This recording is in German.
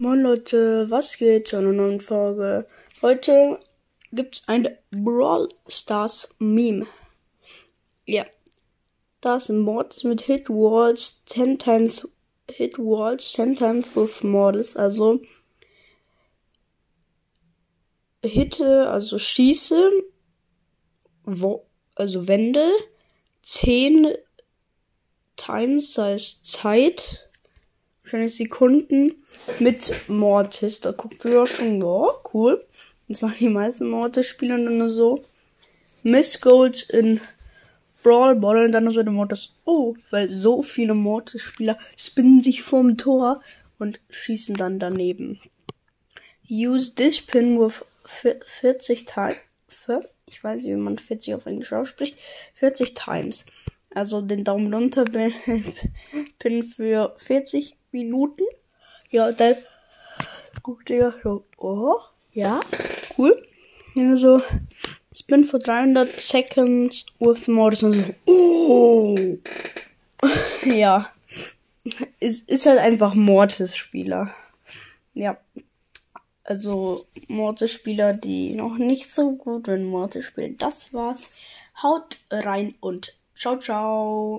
Moin Leute, was geht zu einer neuen Folge? Heute gibt's ein Brawl Stars Meme. Ja. Da ist mit Hit Walls 10 times Hit Walls 10 times with Models, also Hitte, also schieße, wo, also Wände, 10 times heißt Zeit, wahrscheinlich Sekunden mit Mortis. Da guckt du ja schon, ja, cool. Das machen die meisten Mortis-Spieler dann nur so. Miss Gold in Brawl Ball und dann nur so der Mortis. Oh, weil so viele Mortis-Spieler spinnen sich vorm Tor und schießen dann daneben. Use this pin with 40 times. Ich weiß nicht, wie man 40 auf Englisch ausspricht. 40 times. Also den Daumen runter pin für 40 Minuten. Ja, dann guckt ihr so, oh, ja, cool. Und so, Spin for 300 Seconds with Mortis und so, oh. ja. Ist, ist halt einfach Mortis-Spieler. Ja. Also Mortis-Spieler, die noch nicht so gut in Mortis spielen. Das war's. Haut rein und ciao, ciao.